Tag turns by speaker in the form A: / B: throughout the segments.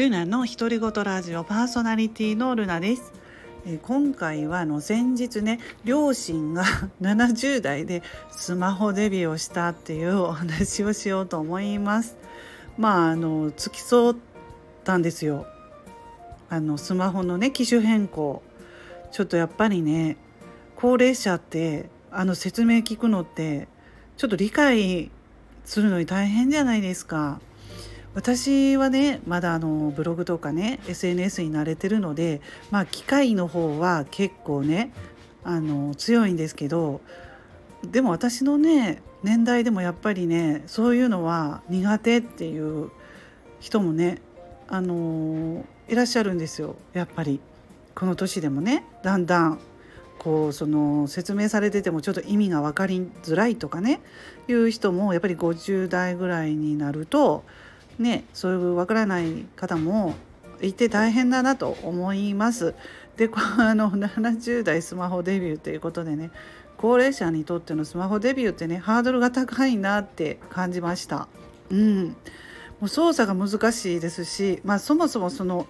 A: ルナの独り言ラジオパーソナリティのルナです。えー今回はあの前日ね両親が 70代でスマホデビューをしたっていうお話をしようと思います。まああの付き添ったんですよ。あのスマホのね機種変更ちょっとやっぱりね高齢者ってあの説明聞くのってちょっと理解するのに大変じゃないですか。私はねまだあのブログとかね SNS に慣れてるのでまあ機械の方は結構ねあの強いんですけどでも私のね年代でもやっぱりねそういうのは苦手っていう人もねあのいらっしゃるんですよやっぱり。この年でもねだんだんこうその説明されててもちょっと意味が分かりづらいとかねいう人もやっぱり50代ぐらいになるとねそういう分からない方もいて大変だなと思います。でこうあの70代スマホデビューということでね高齢者にとってのスマホデビューってねハードルが高いなって感じました。うん、もう操作が難しいですし、まあ、そもそもその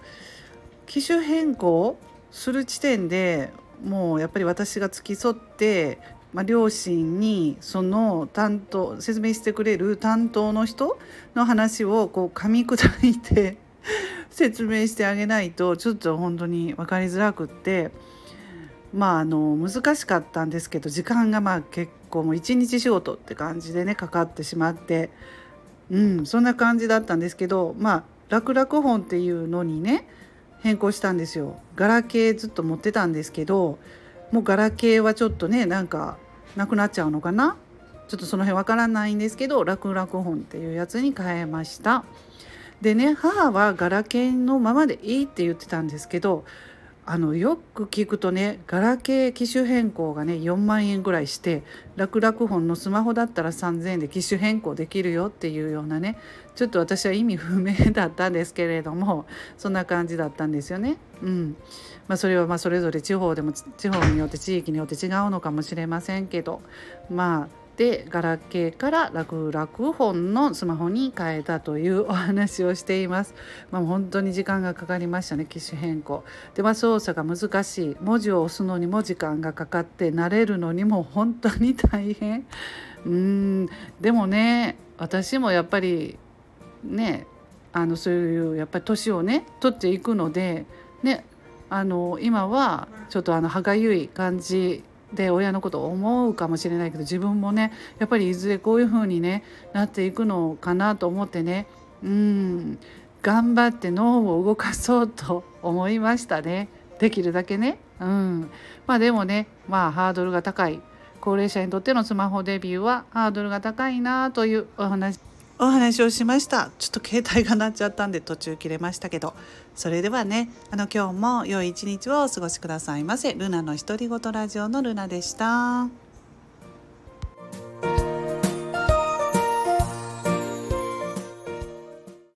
A: 機種変更する時点でもうやっぱり私が付き添って、まあ、両親にその担当説明してくれる担当の人の話をこう噛み砕いて 説明してあげないとちょっと本当に分かりづらくってまああの難しかったんですけど時間がまあ結構もう一日仕事って感じでねかかってしまってうんそんな感じだったんですけどまあ楽々本っていうのにね変更したんですよ。ガラケーずっと持ってたんですけどもうガラケーはちょっとねなんかなくなっちゃうのかな？ちょっとその辺わからないんですけど楽々本っていうやつに変えました。でね母はガラケーのままでいいって言ってたんですけどあのよく聞くとねガラケー機種変更がね4万円ぐらいして楽々本のスマホだったら3,000円で機種変更できるよっていうようなねちょっと私は意味不明だったんですけれどもそんな感じだったんですよね。うんまあ、それはまそれぞれ地方でも地方によって地域によって違うのかもしれませんけどまあでガラケーから楽々本のスマホに変えたというお話をしています。まあ、本当に時間がかかりましたね機種変更。でまあ操作が難しい文字を押すのにも時間がかかって慣れるのにも本当に大変。うんでもね私もやっぱりねあのそういうやっぱり年をね取っていくのでねあの今はちょっとあの歯がゆい感じで親のことを思うかもしれないけど自分もねやっぱりいずれこういう風にねなっていくのかなと思ってねうん頑張って脳を動かそうと思いましたね。できるだけね。うん。まあでもねまあハードルが高い高齢者にとってのスマホデビューはハードルが高いなというお話。お話をしました。ちょっと携帯が鳴っちゃったんで途中切れましたけど。それではねあの今日も良い一日をお過ごしくださいませ。ルナの独り言ラジオのルナでした。